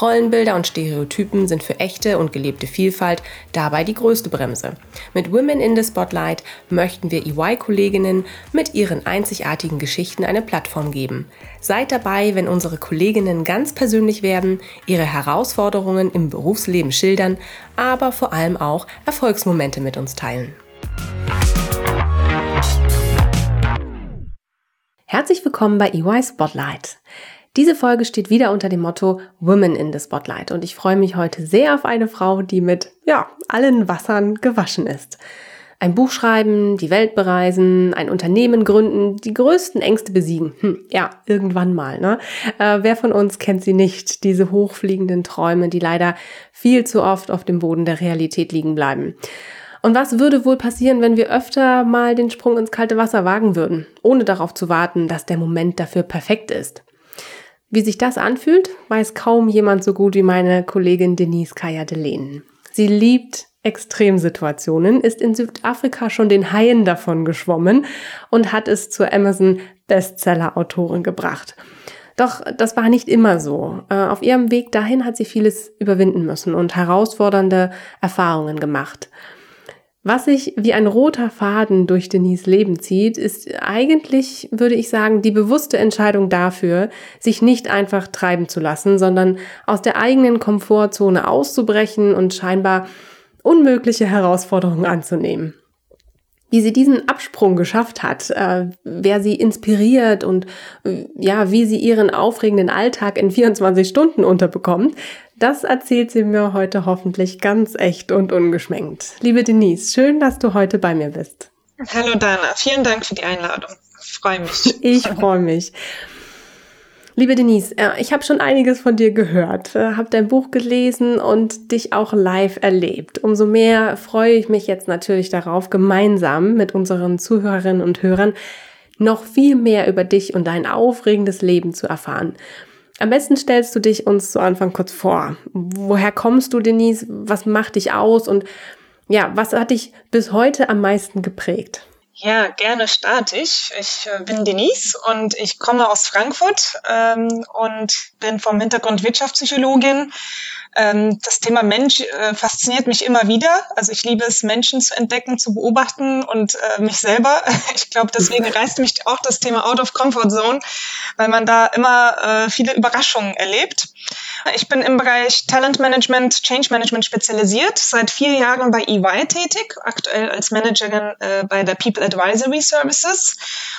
Rollenbilder und Stereotypen sind für echte und gelebte Vielfalt dabei die größte Bremse. Mit Women in the Spotlight möchten wir EY-Kolleginnen mit ihren einzigartigen Geschichten eine Plattform geben. Seid dabei, wenn unsere Kolleginnen ganz persönlich werden, ihre Herausforderungen im Berufsleben schildern, aber vor allem auch Erfolgsmomente mit uns teilen. Herzlich willkommen bei EY Spotlight. Diese Folge steht wieder unter dem Motto Women in the Spotlight und ich freue mich heute sehr auf eine Frau, die mit, ja, allen Wassern gewaschen ist. Ein Buch schreiben, die Welt bereisen, ein Unternehmen gründen, die größten Ängste besiegen. Hm, ja, irgendwann mal, ne? Äh, wer von uns kennt sie nicht, diese hochfliegenden Träume, die leider viel zu oft auf dem Boden der Realität liegen bleiben. Und was würde wohl passieren, wenn wir öfter mal den Sprung ins kalte Wasser wagen würden, ohne darauf zu warten, dass der Moment dafür perfekt ist? Wie sich das anfühlt, weiß kaum jemand so gut wie meine Kollegin Denise Kaya Delenen. Sie liebt Extremsituationen, ist in Südafrika schon den Haien davon geschwommen und hat es zur Amazon Bestseller-Autorin gebracht. Doch das war nicht immer so. Äh, auf ihrem Weg dahin hat sie vieles überwinden müssen und herausfordernde Erfahrungen gemacht. Was sich wie ein roter Faden durch Denise Leben zieht, ist eigentlich, würde ich sagen, die bewusste Entscheidung dafür, sich nicht einfach treiben zu lassen, sondern aus der eigenen Komfortzone auszubrechen und scheinbar unmögliche Herausforderungen anzunehmen. Wie sie diesen Absprung geschafft hat, äh, wer sie inspiriert und äh, ja, wie sie ihren aufregenden Alltag in 24 Stunden unterbekommt, das erzählt sie mir heute hoffentlich ganz echt und ungeschminkt. Liebe Denise, schön, dass du heute bei mir bist. Hallo Dana, vielen Dank für die Einladung. Ich freue mich. Ich freue mich. Liebe Denise, äh, ich habe schon einiges von dir gehört, äh, habe dein Buch gelesen und dich auch live erlebt. Umso mehr freue ich mich jetzt natürlich darauf, gemeinsam mit unseren Zuhörerinnen und Hörern noch viel mehr über dich und dein aufregendes Leben zu erfahren. Am besten stellst du dich uns zu Anfang kurz vor. Woher kommst du, Denise? Was macht dich aus? Und ja, was hat dich bis heute am meisten geprägt? Ja, gerne starte ich. Ich äh, bin Denise und ich komme aus Frankfurt ähm, und bin vom Hintergrund Wirtschaftspsychologin ähm, das Thema Mensch äh, fasziniert mich immer wieder. Also ich liebe es, Menschen zu entdecken, zu beobachten und äh, mich selber. Ich glaube, deswegen reißt mich auch das Thema Out of Comfort Zone, weil man da immer äh, viele Überraschungen erlebt. Ich bin im Bereich Talent Management, Change Management spezialisiert, seit vier Jahren bei EY tätig, aktuell als Managerin äh, bei der People Advisory Services.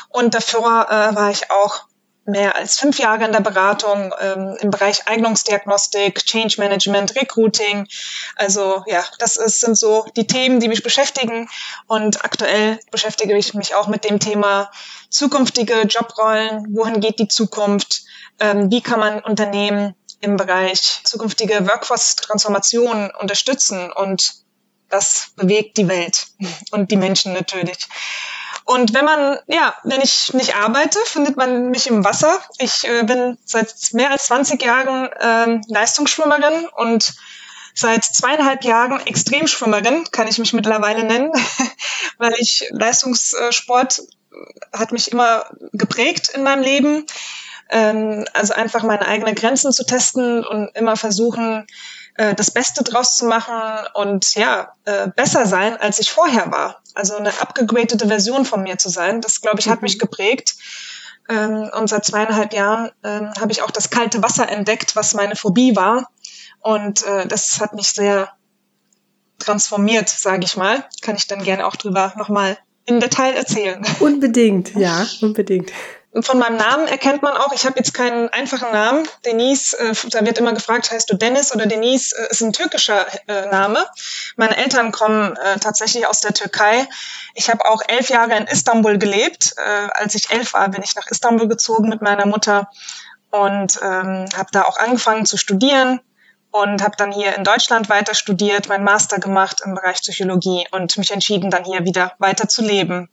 Und davor äh, war ich auch mehr als fünf Jahre in der Beratung ähm, im Bereich Eignungsdiagnostik, Change Management, Recruiting. Also ja, das ist, sind so die Themen, die mich beschäftigen. Und aktuell beschäftige ich mich auch mit dem Thema zukünftige Jobrollen. Wohin geht die Zukunft? Ähm, wie kann man Unternehmen im Bereich zukünftige Workforce-Transformation unterstützen? Und das bewegt die Welt und die Menschen natürlich. Und wenn man, ja, wenn ich nicht arbeite, findet man mich im Wasser. Ich äh, bin seit mehr als 20 Jahren ähm, Leistungsschwimmerin und seit zweieinhalb Jahren Extremschwimmerin, kann ich mich mittlerweile nennen, weil ich Leistungssport hat mich immer geprägt in meinem Leben. Ähm, also einfach meine eigenen Grenzen zu testen und immer versuchen, äh, das Beste draus zu machen und ja, äh, besser sein, als ich vorher war. Also eine abgegradete Version von mir zu sein, das glaube ich hat mich mhm. geprägt. Ähm, und seit zweieinhalb Jahren ähm, habe ich auch das kalte Wasser entdeckt, was meine Phobie war. Und äh, das hat mich sehr transformiert, sage ich mal. Kann ich dann gerne auch drüber nochmal in Detail erzählen. Unbedingt, ja, unbedingt. Von meinem Namen erkennt man auch, ich habe jetzt keinen einfachen Namen. Denise, äh, da wird immer gefragt, heißt du Dennis oder Denise, äh, ist ein türkischer äh, Name. Meine Eltern kommen äh, tatsächlich aus der Türkei. Ich habe auch elf Jahre in Istanbul gelebt. Äh, als ich elf war, bin ich nach Istanbul gezogen mit meiner Mutter und ähm, habe da auch angefangen zu studieren. und habe dann hier in Deutschland weiter studiert, meinen Master gemacht im Bereich Psychologie und mich entschieden, dann hier wieder weiter zu leben.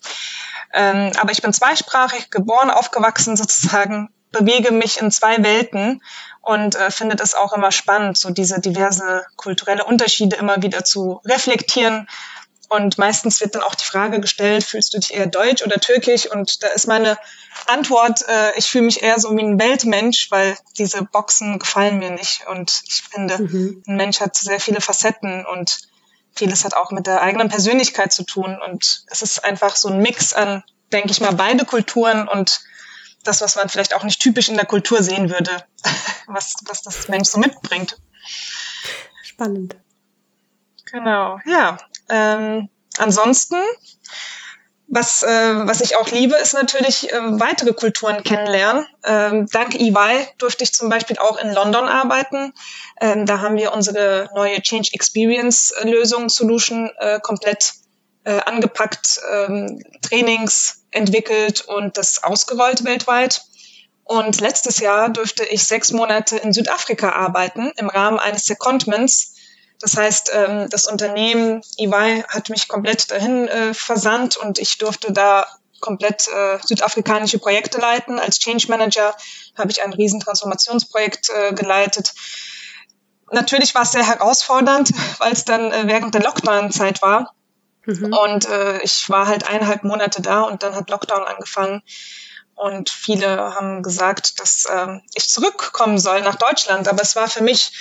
Ähm, aber ich bin zweisprachig, geboren, aufgewachsen sozusagen, bewege mich in zwei Welten und äh, finde das auch immer spannend, so diese diverse kulturelle Unterschiede immer wieder zu reflektieren. Und meistens wird dann auch die Frage gestellt, fühlst du dich eher deutsch oder türkisch? Und da ist meine Antwort, äh, ich fühle mich eher so wie ein Weltmensch, weil diese Boxen gefallen mir nicht. Und ich finde, mhm. ein Mensch hat sehr viele Facetten und vieles hat auch mit der eigenen Persönlichkeit zu tun. Und es ist einfach so ein Mix an, denke ich mal, beide Kulturen und das, was man vielleicht auch nicht typisch in der Kultur sehen würde, was, was das Mensch so mitbringt. Spannend. Genau, ja. Ähm, ansonsten, was, äh, was ich auch liebe, ist natürlich äh, weitere Kulturen kennenlernen. Ähm, dank EY durfte ich zum Beispiel auch in London arbeiten. Ähm, da haben wir unsere neue Change Experience Lösung Solution äh, komplett äh, angepackt, ähm, Trainings entwickelt und das ausgerollt weltweit. Und letztes Jahr durfte ich sechs Monate in Südafrika arbeiten im Rahmen eines Secondments. Das heißt, ähm, das Unternehmen EY hat mich komplett dahin äh, versandt und ich durfte da komplett äh, südafrikanische Projekte leiten. Als Change Manager habe ich ein Riesentransformationsprojekt äh, geleitet. Natürlich war es sehr herausfordernd, weil es dann äh, während der Lockdown-Zeit war. Mhm. Und äh, ich war halt eineinhalb Monate da und dann hat Lockdown angefangen. Und viele haben gesagt, dass äh, ich zurückkommen soll nach Deutschland. Aber es war für mich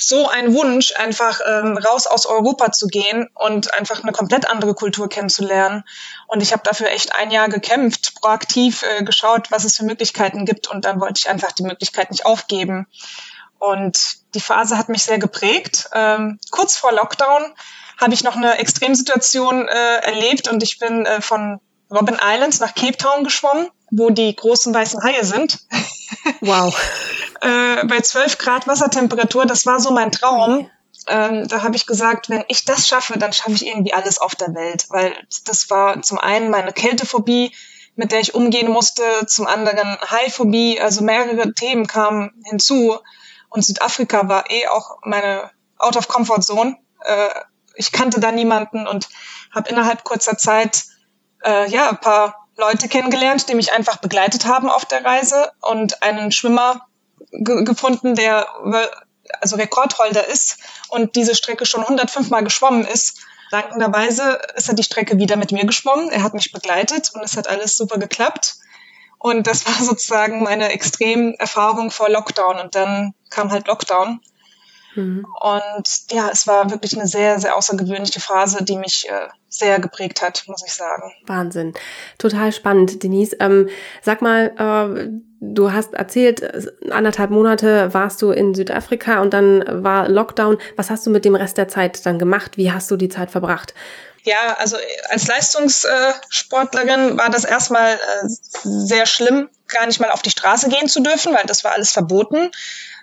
so ein Wunsch, einfach ähm, raus aus Europa zu gehen und einfach eine komplett andere Kultur kennenzulernen. Und ich habe dafür echt ein Jahr gekämpft, proaktiv äh, geschaut, was es für Möglichkeiten gibt. Und dann wollte ich einfach die Möglichkeit nicht aufgeben. Und die Phase hat mich sehr geprägt. Ähm, kurz vor Lockdown habe ich noch eine Extremsituation äh, erlebt und ich bin äh, von Robin Island nach Cape Town geschwommen, wo die großen weißen Haie sind. Wow. äh, bei 12 Grad Wassertemperatur, das war so mein Traum. Ähm, da habe ich gesagt, wenn ich das schaffe, dann schaffe ich irgendwie alles auf der Welt, weil das war zum einen meine Kältephobie, mit der ich umgehen musste, zum anderen Haiphobie, also mehrere Themen kamen hinzu und Südafrika war eh auch meine Out of Comfort Zone. Äh, ich kannte da niemanden und habe innerhalb kurzer Zeit äh, ja ein paar Leute kennengelernt, die mich einfach begleitet haben auf der Reise und einen Schwimmer ge gefunden, der also Rekordholder ist und diese Strecke schon 105 Mal geschwommen ist. Dankenderweise ist er die Strecke wieder mit mir geschwommen. Er hat mich begleitet und es hat alles super geklappt. Und das war sozusagen meine extrem Erfahrung vor Lockdown. Und dann kam halt Lockdown. Mhm. Und ja, es war wirklich eine sehr, sehr außergewöhnliche Phase, die mich äh, sehr geprägt hat, muss ich sagen. Wahnsinn. Total spannend, Denise. Ähm, sag mal, äh, du hast erzählt, anderthalb Monate warst du in Südafrika und dann war Lockdown. Was hast du mit dem Rest der Zeit dann gemacht? Wie hast du die Zeit verbracht? Ja, also als Leistungssportlerin war das erstmal äh, sehr schlimm, gar nicht mal auf die Straße gehen zu dürfen, weil das war alles verboten.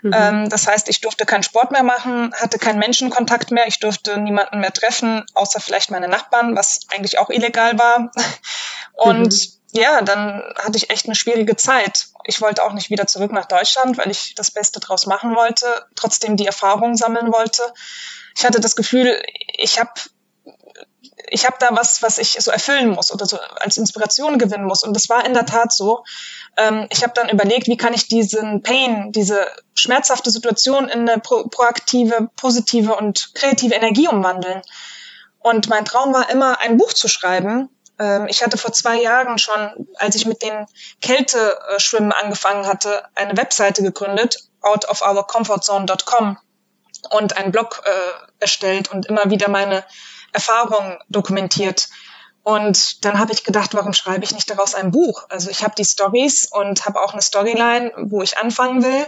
Mhm. Ähm, das heißt, ich durfte keinen Sport mehr machen, hatte keinen Menschenkontakt mehr, ich durfte niemanden mehr treffen, außer vielleicht meine Nachbarn, was eigentlich auch illegal war. Und mhm. ja, dann hatte ich echt eine schwierige Zeit. Ich wollte auch nicht wieder zurück nach Deutschland, weil ich das Beste draus machen wollte, trotzdem die Erfahrung sammeln wollte. Ich hatte das Gefühl, ich habe ich habe da was, was ich so erfüllen muss oder so als Inspiration gewinnen muss. Und das war in der Tat so. Ähm, ich habe dann überlegt, wie kann ich diesen Pain, diese schmerzhafte Situation in eine pro proaktive, positive und kreative Energie umwandeln. Und mein Traum war immer, ein Buch zu schreiben. Ähm, ich hatte vor zwei Jahren schon, als ich mit den Kälteschwimmen angefangen hatte, eine Webseite gegründet, outofourcomfortzone.com und einen Blog äh, erstellt und immer wieder meine Erfahrungen dokumentiert. Und dann habe ich gedacht, warum schreibe ich nicht daraus ein Buch? Also ich habe die Stories und habe auch eine Storyline, wo ich anfangen will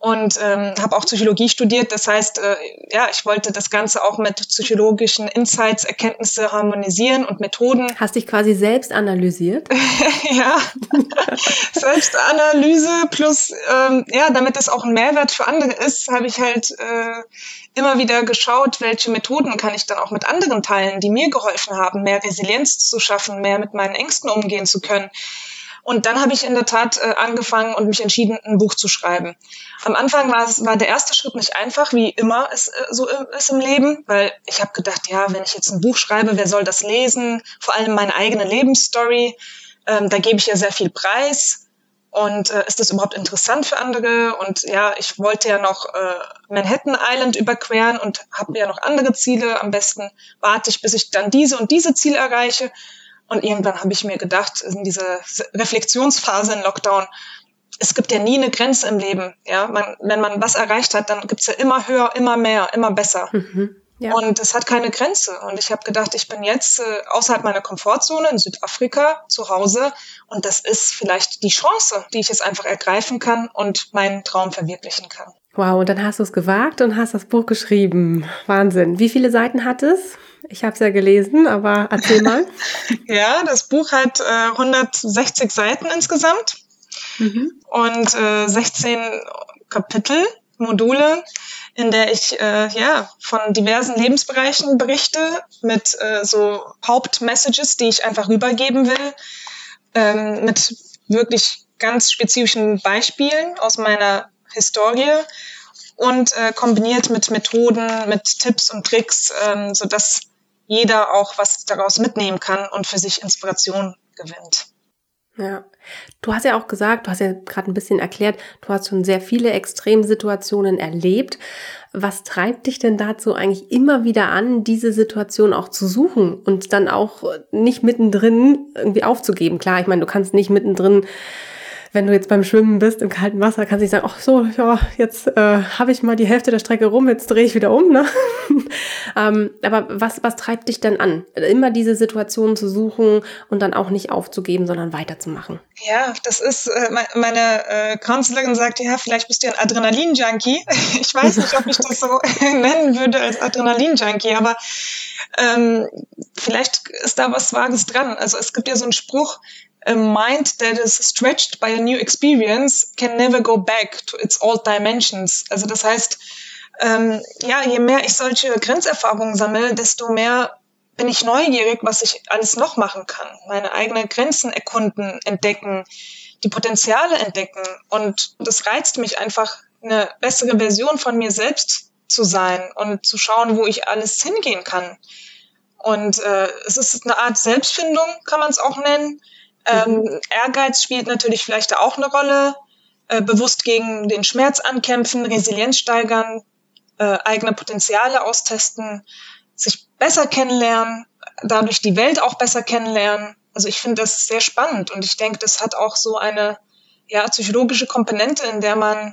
und ähm, habe auch Psychologie studiert. Das heißt, äh, ja, ich wollte das Ganze auch mit psychologischen Insights, Erkenntnisse harmonisieren und Methoden. Hast dich quasi selbst analysiert? ja, Selbstanalyse plus, ähm, ja, damit es auch ein Mehrwert für andere ist, habe ich halt äh, immer wieder geschaut, welche Methoden kann ich dann auch mit anderen teilen, die mir geholfen haben, mehr Resilienz zu schaffen, mehr mit meinen Ängsten umgehen zu können. Und dann habe ich in der Tat äh, angefangen und mich entschieden, ein Buch zu schreiben. Am Anfang war, es, war der erste Schritt nicht einfach, wie immer es äh, so ist im Leben, weil ich habe gedacht, ja, wenn ich jetzt ein Buch schreibe, wer soll das lesen? Vor allem meine eigene Lebensstory. Ähm, da gebe ich ja sehr viel Preis. Und äh, ist das überhaupt interessant für andere? Und ja, ich wollte ja noch äh, Manhattan Island überqueren und habe ja noch andere Ziele. Am besten warte ich, bis ich dann diese und diese Ziele erreiche. Und irgendwann habe ich mir gedacht, in dieser Reflexionsphase in Lockdown, es gibt ja nie eine Grenze im Leben. Ja, man, wenn man was erreicht hat, dann gibt's ja immer höher, immer mehr, immer besser. Mhm. Ja. Und es hat keine Grenze. Und ich habe gedacht, ich bin jetzt äh, außerhalb meiner Komfortzone in Südafrika zu Hause. Und das ist vielleicht die Chance, die ich jetzt einfach ergreifen kann und meinen Traum verwirklichen kann. Wow, und dann hast du es gewagt und hast das Buch geschrieben. Wahnsinn. Wie viele Seiten hat es? Ich habe es ja gelesen, aber erzähl mal. ja, das Buch hat äh, 160 Seiten insgesamt mhm. und äh, 16 Kapitel, Module in der ich äh, ja von diversen Lebensbereichen berichte mit äh, so Hauptmessages, die ich einfach rübergeben will, ähm, mit wirklich ganz spezifischen Beispielen aus meiner Historie und äh, kombiniert mit Methoden, mit Tipps und Tricks, ähm, so dass jeder auch was daraus mitnehmen kann und für sich Inspiration gewinnt. Ja, du hast ja auch gesagt, du hast ja gerade ein bisschen erklärt, du hast schon sehr viele Extremsituationen erlebt. Was treibt dich denn dazu eigentlich immer wieder an, diese Situation auch zu suchen und dann auch nicht mittendrin irgendwie aufzugeben? Klar, ich meine, du kannst nicht mittendrin wenn du jetzt beim Schwimmen bist im kalten Wasser, kannst du nicht sagen, ach so, ja, jetzt äh, habe ich mal die Hälfte der Strecke rum, jetzt drehe ich wieder um. Ne? ähm, aber was, was treibt dich denn an? Immer diese Situation zu suchen und dann auch nicht aufzugeben, sondern weiterzumachen. Ja, das ist, äh, meine äh, Counselorin sagt, ja, vielleicht bist du ein Adrenalin-Junkie. Ich weiß nicht, ob ich das so nennen würde als Adrenalin-Junkie, aber ähm, vielleicht ist da was Vages dran. Also es gibt ja so einen Spruch, a mind that is stretched by a new experience can never go back to its old dimensions. Also das heißt, ähm, ja, je mehr ich solche Grenzerfahrungen sammle, desto mehr bin ich neugierig, was ich alles noch machen kann. Meine eigenen Grenzen erkunden, entdecken, die Potenziale entdecken. Und das reizt mich einfach, eine bessere Version von mir selbst zu sein und zu schauen, wo ich alles hingehen kann. Und äh, es ist eine Art Selbstfindung, kann man es auch nennen. Ähm, mhm. Ehrgeiz spielt natürlich vielleicht auch eine Rolle. Äh, bewusst gegen den Schmerz ankämpfen, Resilienz steigern, äh, eigene Potenziale austesten, sich besser kennenlernen, dadurch die Welt auch besser kennenlernen. Also ich finde das sehr spannend und ich denke, das hat auch so eine ja, psychologische Komponente, in der man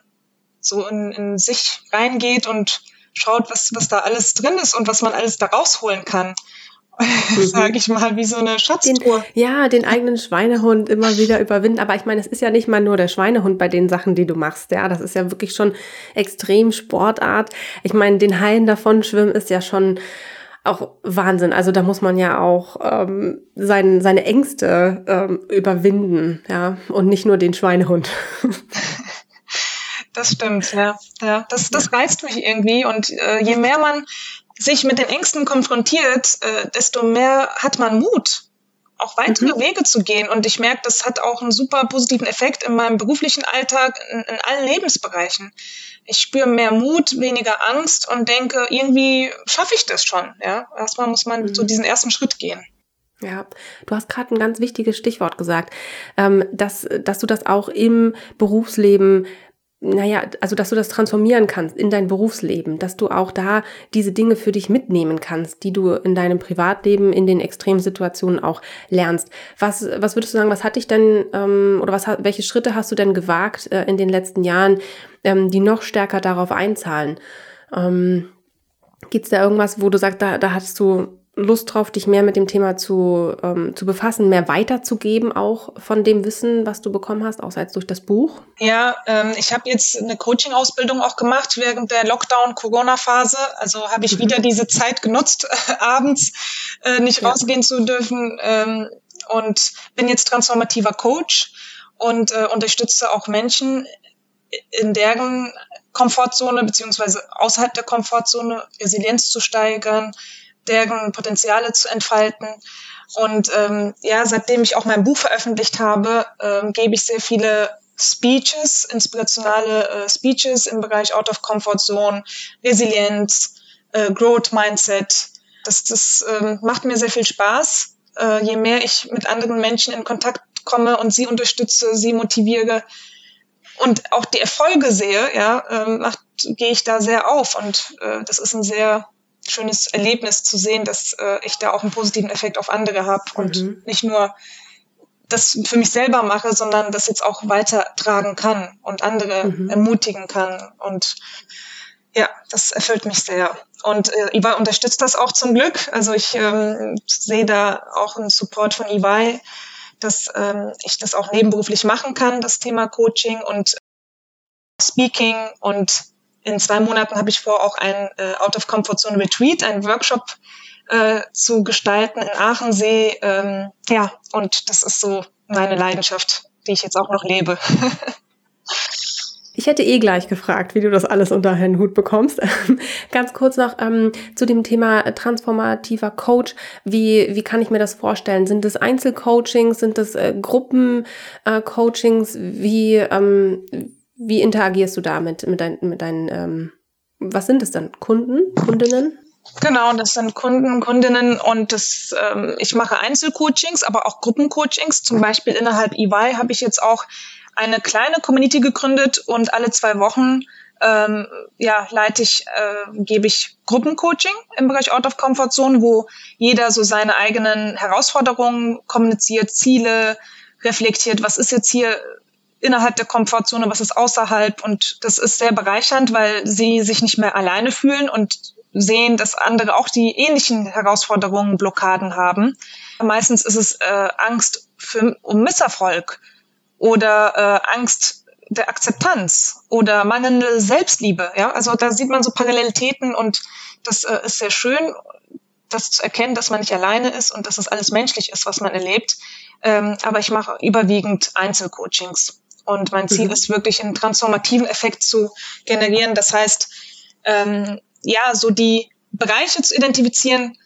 so in, in sich reingeht und schaut, was, was da alles drin ist und was man alles da rausholen kann. Mhm. sage ich mal, wie so eine Schatztruhe. Den, ja, den eigenen Schweinehund immer wieder überwinden. Aber ich meine, es ist ja nicht mal nur der Schweinehund bei den Sachen, die du machst. Ja, das ist ja wirklich schon extrem Sportart. Ich meine, den Haien davon schwimmen ist ja schon auch Wahnsinn. Also da muss man ja auch ähm, sein, seine Ängste ähm, überwinden, ja, und nicht nur den Schweinehund. Das stimmt, ja. ja. Das, das reizt mich irgendwie. Und äh, je mehr man sich mit den Ängsten konfrontiert, äh, desto mehr hat man Mut, auch weitere mhm. Wege zu gehen. Und ich merke, das hat auch einen super positiven Effekt in meinem beruflichen Alltag, in, in allen Lebensbereichen. Ich spüre mehr Mut, weniger Angst und denke, irgendwie schaffe ich das schon. Ja, erstmal muss man mhm. so diesen ersten Schritt gehen. Ja, du hast gerade ein ganz wichtiges Stichwort gesagt, ähm, dass, dass du das auch im Berufsleben naja, also dass du das transformieren kannst in dein Berufsleben, dass du auch da diese Dinge für dich mitnehmen kannst, die du in deinem Privatleben in den Extremsituationen auch lernst. Was, was würdest du sagen, was hat dich denn ähm, oder was, welche Schritte hast du denn gewagt äh, in den letzten Jahren, ähm, die noch stärker darauf einzahlen? Ähm, Gibt es da irgendwas, wo du sagst, da, da hattest du Lust drauf, dich mehr mit dem Thema zu, ähm, zu befassen, mehr weiterzugeben, auch von dem Wissen, was du bekommen hast, außer als durch das Buch? Ja, ähm, ich habe jetzt eine Coaching-Ausbildung auch gemacht während der Lockdown-Corona-Phase. Also habe ich mhm. wieder diese Zeit genutzt, abends äh, nicht ja. rausgehen zu dürfen ähm, und bin jetzt transformativer Coach und äh, unterstütze auch Menschen in deren Komfortzone beziehungsweise außerhalb der Komfortzone Resilienz zu steigern, deren Potenziale zu entfalten. Und ähm, ja, seitdem ich auch mein Buch veröffentlicht habe, ähm, gebe ich sehr viele Speeches, inspirationale äh, Speeches im Bereich Out of Comfort Zone, Resilienz, äh, Growth Mindset. Das, das ähm, macht mir sehr viel Spaß. Äh, je mehr ich mit anderen Menschen in Kontakt komme und sie unterstütze, sie motiviere und auch die Erfolge sehe, ja, ähm, macht, gehe ich da sehr auf. Und äh, das ist ein sehr schönes Erlebnis zu sehen, dass äh, ich da auch einen positiven Effekt auf andere habe und mhm. nicht nur das für mich selber mache, sondern das jetzt auch weitertragen kann und andere mhm. ermutigen kann. Und ja, das erfüllt mich sehr. Und äh, EY unterstützt das auch zum Glück. Also ich ähm, sehe da auch einen Support von EY, dass ähm, ich das auch nebenberuflich machen kann, das Thema Coaching und Speaking. Und in zwei Monaten habe ich vor, auch ein äh, Out of Comfort Zone Retreat, ein Workshop äh, zu gestalten in Aachensee. Ähm, ja, und das ist so meine Leidenschaft, die ich jetzt auch noch lebe. Ich hätte eh gleich gefragt, wie du das alles unter einen Hut bekommst. Ganz kurz noch ähm, zu dem Thema transformativer Coach. Wie, wie kann ich mir das vorstellen? Sind es Einzelcoachings? Sind es äh, Gruppencoachings? Äh, wie, ähm, wie interagierst du da mit, mit, dein, mit deinen, ähm, was sind es dann? Kunden, Kundinnen? Genau, das sind Kunden, Kundinnen und das, ähm, ich mache Einzelcoachings, aber auch Gruppencoachings. Zum Beispiel innerhalb EY habe ich jetzt auch eine kleine Community gegründet und alle zwei Wochen ähm, ja, leite ich, äh, gebe ich Gruppencoaching im Bereich Out of Comfort Zone, wo jeder so seine eigenen Herausforderungen kommuniziert, Ziele, reflektiert, was ist jetzt hier innerhalb der Komfortzone, was ist außerhalb. Und das ist sehr bereichernd, weil sie sich nicht mehr alleine fühlen und sehen, dass andere auch die ähnlichen Herausforderungen, Blockaden haben. Meistens ist es äh, Angst für, um Misserfolg oder äh, Angst der Akzeptanz oder mangelnde Selbstliebe. Ja, also da sieht man so Parallelitäten und das äh, ist sehr schön, das zu erkennen, dass man nicht alleine ist und dass es alles menschlich ist, was man erlebt. Ähm, aber ich mache überwiegend Einzelcoachings und mein Ziel mhm. ist wirklich einen transformativen Effekt zu generieren. Das heißt, ähm, ja, so die Bereiche zu identifizieren,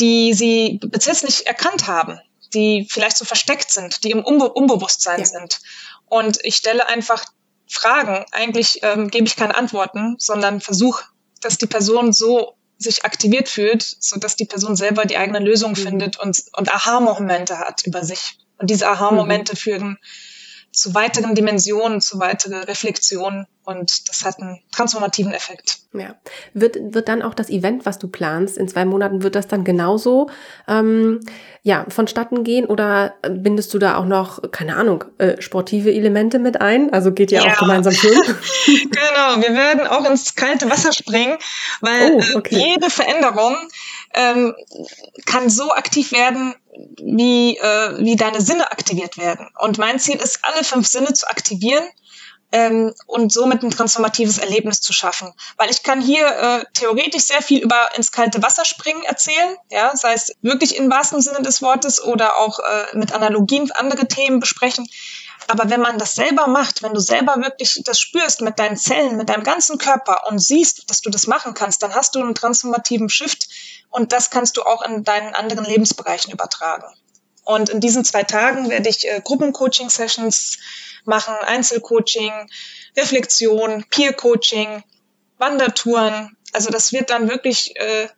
die sie bis jetzt nicht erkannt haben die vielleicht so versteckt sind, die im Unbe Unbewusstsein ja. sind. Und ich stelle einfach Fragen. Eigentlich ähm, gebe ich keine Antworten, sondern versuche, dass die Person so sich aktiviert fühlt, so dass die Person selber die eigene Lösung mhm. findet und, und Aha-Momente hat über sich. Und diese Aha-Momente mhm. führen zu weiteren Dimensionen, zu weiteren Reflexionen und das hat einen transformativen Effekt. Ja. Wird, wird dann auch das Event, was du planst, in zwei Monaten, wird das dann genauso ähm, ja, vonstatten gehen oder bindest du da auch noch, keine Ahnung, äh, sportive Elemente mit ein? Also geht ihr ja. auch gemeinsam schwimmen? genau, wir werden auch ins kalte Wasser springen, weil oh, okay. äh, jede Veränderung ähm, kann so aktiv werden, wie, äh, wie deine Sinne aktiviert werden. Und mein Ziel ist, alle fünf Sinne zu aktivieren ähm, und somit ein transformatives Erlebnis zu schaffen. Weil ich kann hier äh, theoretisch sehr viel über ins kalte Wasser springen erzählen, ja, sei es wirklich im wahrsten Sinne des Wortes oder auch äh, mit Analogien andere Themen besprechen. Aber wenn man das selber macht, wenn du selber wirklich das spürst mit deinen Zellen, mit deinem ganzen Körper und siehst, dass du das machen kannst, dann hast du einen transformativen Shift und das kannst du auch in deinen anderen Lebensbereichen übertragen. Und in diesen zwei Tagen werde ich äh, Gruppencoaching-Sessions machen, Einzelcoaching, Reflexion, Peer-Coaching, Wandertouren. Also das wird dann wirklich äh,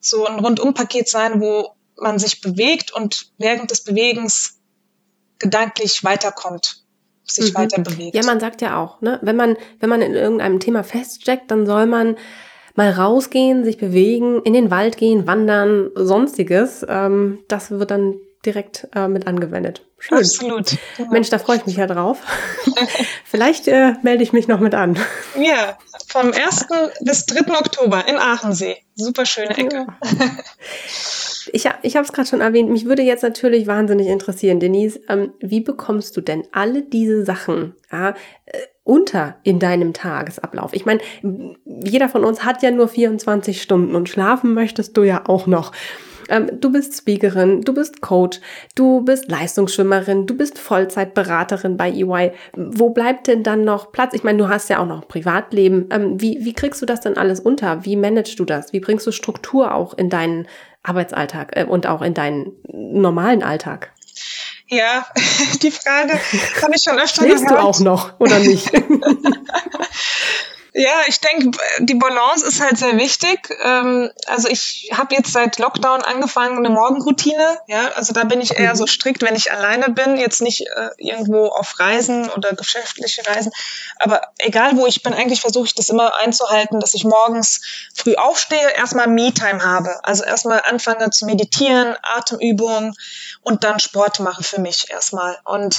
so ein Rundumpaket sein, wo man sich bewegt und während des Bewegens gedanklich weiterkommt, sich mhm. weiter bewegt. Ja, man sagt ja auch, ne, wenn man, wenn man in irgendeinem Thema feststeckt, dann soll man mal rausgehen, sich bewegen, in den Wald gehen, wandern, sonstiges. Ähm, das wird dann direkt äh, mit angewendet. Schön. Absolut. Genau. Mensch, da freue ich mich ja drauf. Vielleicht äh, melde ich mich noch mit an. Ja, vom 1. bis 3. Oktober in Aachensee. Super schöne Ecke. Ja. Ich, ich habe es gerade schon erwähnt, mich würde jetzt natürlich wahnsinnig interessieren, Denise, ähm, wie bekommst du denn alle diese Sachen ja, äh, unter in deinem Tagesablauf? Ich meine, jeder von uns hat ja nur 24 Stunden und schlafen möchtest du ja auch noch. Ähm, du bist Speakerin, du bist Coach, du bist Leistungsschwimmerin, du bist Vollzeitberaterin bei EY. Wo bleibt denn dann noch Platz? Ich meine, du hast ja auch noch Privatleben. Ähm, wie, wie kriegst du das denn alles unter? Wie managst du das? Wie bringst du Struktur auch in deinen Arbeitsalltag äh, und auch in deinen normalen Alltag? Ja, die Frage habe ich schon öfter Schläfst gehört. du auch noch oder nicht? Ja, ich denke, die Balance ist halt sehr wichtig. Ähm, also ich habe jetzt seit Lockdown angefangen eine Morgenroutine. Ja, also da bin ich eher mhm. so strikt, wenn ich alleine bin, jetzt nicht äh, irgendwo auf Reisen oder geschäftliche Reisen. Aber egal wo ich bin, eigentlich versuche ich das immer einzuhalten, dass ich morgens früh aufstehe, erstmal Me-Time habe. Also erstmal anfange zu meditieren, Atemübungen und dann Sport mache für mich erstmal. Und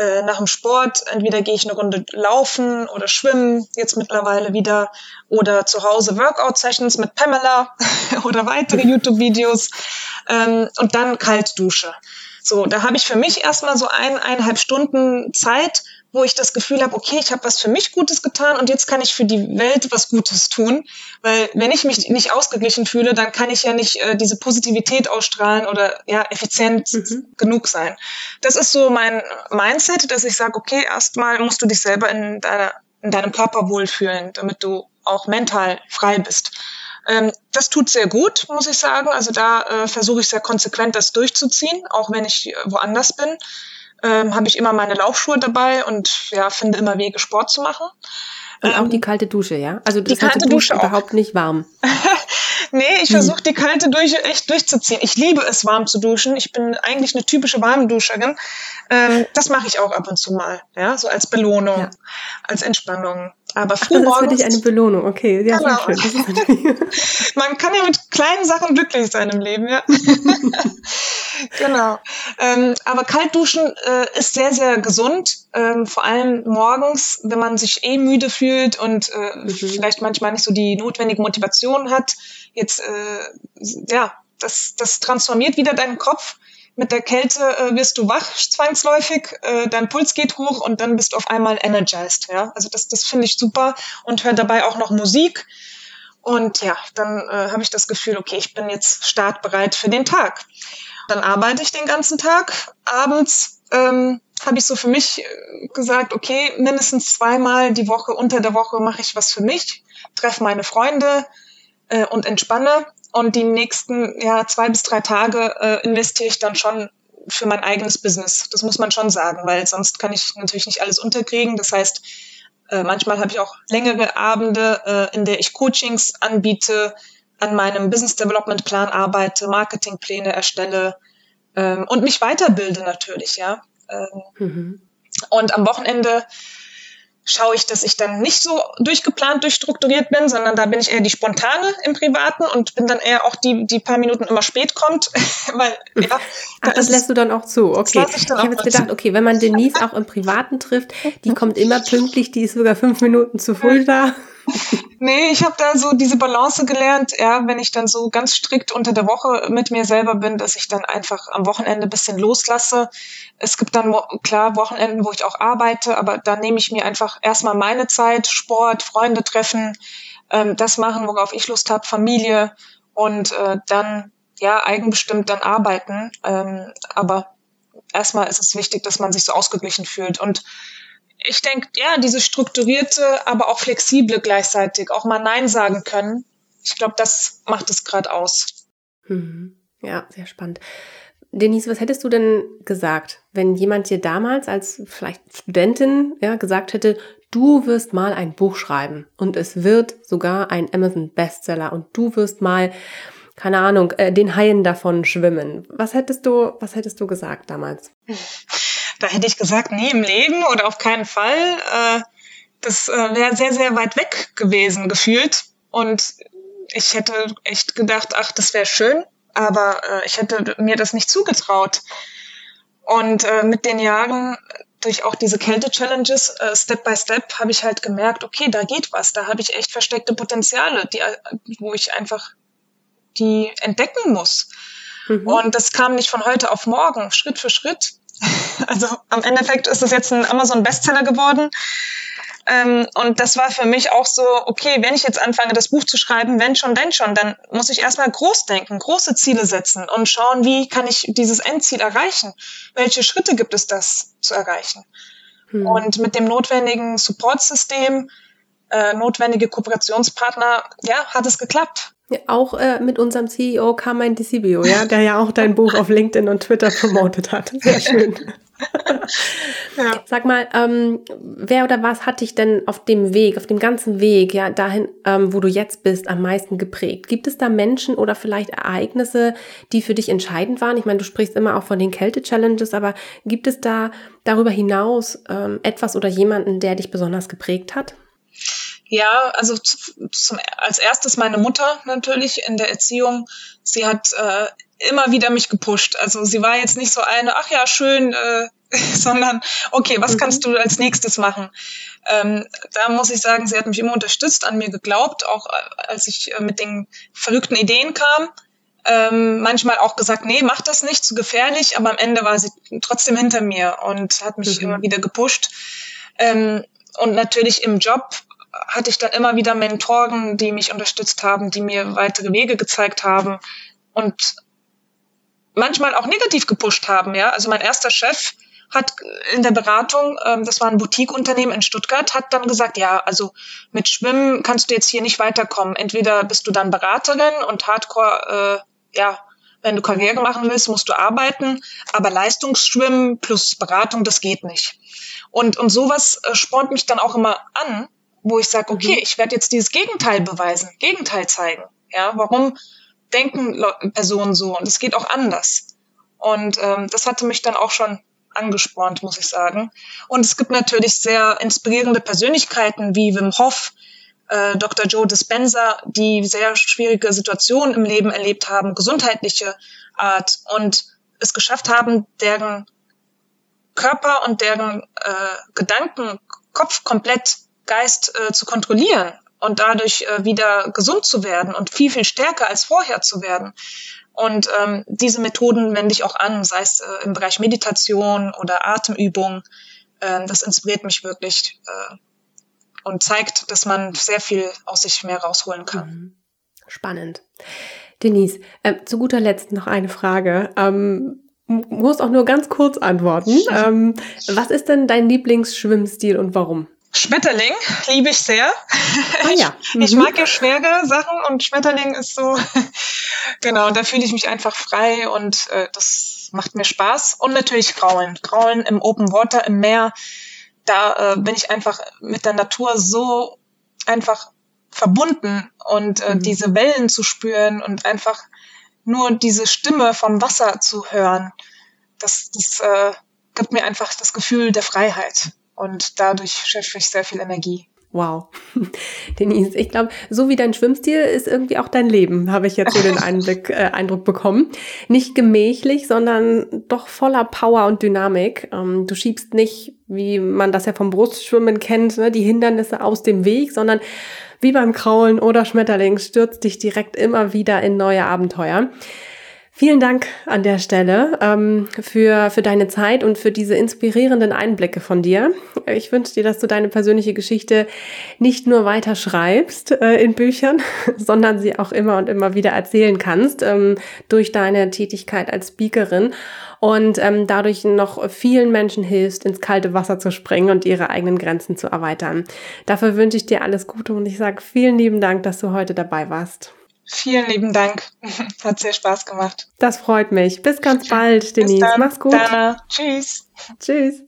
äh, nach dem Sport, entweder gehe ich eine Runde laufen oder schwimmen, jetzt mittlerweile wieder, oder zu Hause Workout-Sessions mit Pamela oder weitere YouTube-Videos ähm, und dann Kaltdusche. So, da habe ich für mich erstmal so eineinhalb Stunden Zeit, wo ich das Gefühl habe, okay, ich habe was für mich Gutes getan und jetzt kann ich für die Welt was Gutes tun. Weil wenn ich mich nicht ausgeglichen fühle, dann kann ich ja nicht äh, diese Positivität ausstrahlen oder ja effizient mhm. genug sein. Das ist so mein Mindset, dass ich sage, okay, erstmal musst du dich selber in, deiner, in deinem Körper wohlfühlen, damit du auch mental frei bist. Ähm, das tut sehr gut, muss ich sagen. Also da äh, versuche ich sehr konsequent das durchzuziehen, auch wenn ich äh, woanders bin ähm, habe ich immer meine Laufschuhe dabei und ja, finde immer Wege, Sport zu machen. Und auch ähm, die kalte Dusche, ja? Also die kalte Dusche überhaupt nicht warm. nee, ich hm. versuche die kalte Dusche echt durchzuziehen. Ich liebe es, warm zu duschen. Ich bin eigentlich eine typische Warmduscherin. Ähm, das mache ich auch ab und zu mal, ja, so als Belohnung, ja. als Entspannung. Aber früh Ach, das ist für dich eine Belohnung, okay, ja, genau. sehr schön. Man kann ja mit kleinen Sachen glücklich sein im Leben, ja. genau. Ähm, aber Kaltduschen äh, ist sehr, sehr gesund, ähm, vor allem morgens, wenn man sich eh müde fühlt und äh, mhm. vielleicht manchmal nicht so die notwendige Motivation hat. Jetzt, äh, ja, das, das transformiert wieder deinen Kopf mit der Kälte äh, wirst du wach zwangsläufig, äh, dein Puls geht hoch und dann bist du auf einmal energized. Ja? Also das, das finde ich super und höre dabei auch noch Musik. Und ja, dann äh, habe ich das Gefühl, okay, ich bin jetzt startbereit für den Tag. Dann arbeite ich den ganzen Tag. Abends ähm, habe ich so für mich äh, gesagt, okay, mindestens zweimal die Woche, unter der Woche mache ich was für mich, treffe meine Freunde äh, und entspanne. Und die nächsten ja, zwei bis drei Tage äh, investiere ich dann schon für mein eigenes Business. Das muss man schon sagen, weil sonst kann ich natürlich nicht alles unterkriegen. Das heißt, äh, manchmal habe ich auch längere Abende, äh, in der ich Coachings anbiete, an meinem Business Development Plan arbeite, Marketingpläne erstelle ähm, und mich weiterbilde natürlich, ja. Ähm, mhm. Und am Wochenende schaue ich, dass ich dann nicht so durchgeplant, durchstrukturiert bin, sondern da bin ich eher die Spontane im Privaten und bin dann eher auch die, die paar Minuten immer spät kommt. Weil, ja, Ach, das lässt du dann auch zu. Okay. Ich, ich habe jetzt gedacht, okay, wenn man Denise auch im Privaten trifft, die kommt immer pünktlich, die ist sogar fünf Minuten zu früh da nee, ich habe da so diese Balance gelernt, ja, wenn ich dann so ganz strikt unter der Woche mit mir selber bin, dass ich dann einfach am Wochenende ein bisschen loslasse. Es gibt dann klar Wochenenden, wo ich auch arbeite, aber da nehme ich mir einfach erstmal meine Zeit, Sport, Freunde treffen, ähm, das machen, worauf ich Lust habe, Familie und äh, dann ja eigenbestimmt dann arbeiten. Ähm, aber erstmal ist es wichtig, dass man sich so ausgeglichen fühlt und ich denke, ja, diese strukturierte, aber auch flexible gleichzeitig, auch mal Nein sagen können. Ich glaube, das macht es gerade aus. Mhm. Ja, sehr spannend. Denise, was hättest du denn gesagt, wenn jemand dir damals als vielleicht Studentin ja, gesagt hätte, du wirst mal ein Buch schreiben und es wird sogar ein Amazon Bestseller und du wirst mal, keine Ahnung, äh, den Haien davon schwimmen. Was hättest du, was hättest du gesagt damals? Da hätte ich gesagt, nie im Leben oder auf keinen Fall. Äh, das äh, wäre sehr, sehr weit weg gewesen gefühlt. Und ich hätte echt gedacht, ach, das wäre schön, aber äh, ich hätte mir das nicht zugetraut. Und äh, mit den Jahren, durch auch diese Kälte-Challenges, äh, Step by Step, habe ich halt gemerkt, okay, da geht was, da habe ich echt versteckte Potenziale, die, wo ich einfach die entdecken muss. Mhm. Und das kam nicht von heute auf morgen, Schritt für Schritt. Also am Endeffekt ist es jetzt ein Amazon-Bestseller geworden. Ähm, und das war für mich auch so, okay, wenn ich jetzt anfange, das Buch zu schreiben, wenn schon, denn schon, dann muss ich erstmal groß denken, große Ziele setzen und schauen, wie kann ich dieses Endziel erreichen? Welche Schritte gibt es, das zu erreichen? Hm. Und mit dem notwendigen Supportsystem, äh, notwendige Kooperationspartner, ja, hat es geklappt. Ja, auch äh, mit unserem CEO Carmine Disibio, ja, der ja auch dein Buch auf LinkedIn und Twitter promotet hat. Sehr schön. ja. Sag mal, ähm, wer oder was hat dich denn auf dem Weg, auf dem ganzen Weg, ja, dahin, ähm, wo du jetzt bist, am meisten geprägt? Gibt es da Menschen oder vielleicht Ereignisse, die für dich entscheidend waren? Ich meine, du sprichst immer auch von den Kälte-Challenges, aber gibt es da darüber hinaus ähm, etwas oder jemanden, der dich besonders geprägt hat? Ja, also zum, als erstes meine Mutter natürlich in der Erziehung. Sie hat äh, immer wieder mich gepusht. Also sie war jetzt nicht so eine, ach ja, schön, äh, sondern okay, was mhm. kannst du als nächstes machen? Ähm, da muss ich sagen, sie hat mich immer unterstützt, an mir geglaubt, auch äh, als ich äh, mit den verrückten Ideen kam. Ähm, manchmal auch gesagt, nee, mach das nicht, zu gefährlich, aber am Ende war sie trotzdem hinter mir und hat mich mhm. immer wieder gepusht. Ähm, und natürlich im Job hatte ich dann immer wieder Mentoren, die mich unterstützt haben, die mir weitere Wege gezeigt haben und manchmal auch negativ gepusht haben. Ja, also mein erster Chef hat in der Beratung, ähm, das war ein Boutique-Unternehmen in Stuttgart, hat dann gesagt, ja, also mit Schwimmen kannst du jetzt hier nicht weiterkommen. Entweder bist du dann Beraterin und Hardcore, äh, ja, wenn du Karriere machen willst, musst du arbeiten, aber Leistungsschwimmen plus Beratung, das geht nicht. Und, und sowas äh, spornt mich dann auch immer an, wo ich sage, okay, mhm. ich werde jetzt dieses Gegenteil beweisen, Gegenteil zeigen. Ja, warum denken Personen so und es geht auch anders. Und ähm, das hatte mich dann auch schon angespornt, muss ich sagen. Und es gibt natürlich sehr inspirierende Persönlichkeiten wie Wim Hof, äh, Dr. Joe Dispenza, die sehr schwierige Situationen im Leben erlebt haben, gesundheitliche Art und es geschafft haben, deren Körper und deren äh, Gedanken, Kopf komplett Geist äh, zu kontrollieren und dadurch äh, wieder gesund zu werden und viel, viel stärker als vorher zu werden. Und ähm, diese Methoden wende ich auch an, sei es äh, im Bereich Meditation oder Atemübung. Äh, das inspiriert mich wirklich äh, und zeigt, dass man sehr viel aus sich mehr rausholen kann. Mhm. Spannend. Denise, äh, zu guter Letzt noch eine Frage. Ähm, musst auch nur ganz kurz antworten. Ähm, was ist denn dein Lieblingsschwimmstil und warum? Schmetterling liebe ich sehr. Ah, ja. Mhm. Ich, mag ja schwere Sachen und Schmetterling ist so, genau, da fühle ich mich einfach frei und äh, das macht mir Spaß. Und natürlich Kraulen. Kraulen im Open Water, im Meer. Da äh, bin ich einfach mit der Natur so einfach verbunden und äh, mhm. diese Wellen zu spüren und einfach nur diese Stimme vom Wasser zu hören, das, das äh, gibt mir einfach das Gefühl der Freiheit und dadurch schöpfe ich sehr viel Energie. Wow. Denise, ich glaube, so wie dein Schwimmstil ist irgendwie auch dein Leben, habe ich jetzt so den Einblick, äh, Eindruck bekommen. Nicht gemächlich, sondern doch voller Power und Dynamik. Ähm, du schiebst nicht, wie man das ja vom Brustschwimmen kennt, ne, die Hindernisse aus dem Weg, sondern wie beim Kraulen oder Schmetterling stürzt dich direkt immer wieder in neue Abenteuer. Vielen Dank an der Stelle ähm, für, für deine Zeit und für diese inspirierenden Einblicke von dir. Ich wünsche dir, dass du deine persönliche Geschichte nicht nur weiter schreibst äh, in Büchern, sondern sie auch immer und immer wieder erzählen kannst ähm, durch deine Tätigkeit als Speakerin und ähm, dadurch noch vielen Menschen hilfst, ins kalte Wasser zu springen und ihre eigenen Grenzen zu erweitern. Dafür wünsche ich dir alles Gute und ich sage vielen lieben Dank, dass du heute dabei warst. Vielen lieben Dank. Hat sehr Spaß gemacht. Das freut mich. Bis ganz bald, Denise. Bis dann. Mach's gut. Dana. Tschüss. Tschüss.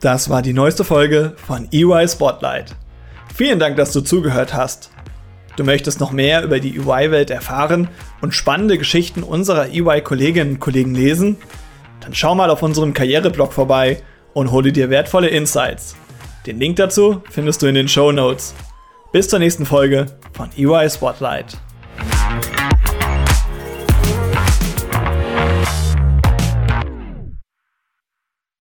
Das war die neueste Folge von EY Spotlight. Vielen Dank, dass du zugehört hast. Du möchtest noch mehr über die EY-Welt erfahren und spannende Geschichten unserer EY-Kolleginnen und Kollegen lesen? Dann schau mal auf unserem Karriereblog vorbei und hole dir wertvolle Insights. Den Link dazu findest du in den Show Notes. Bis zur nächsten Folge von EY Spotlight.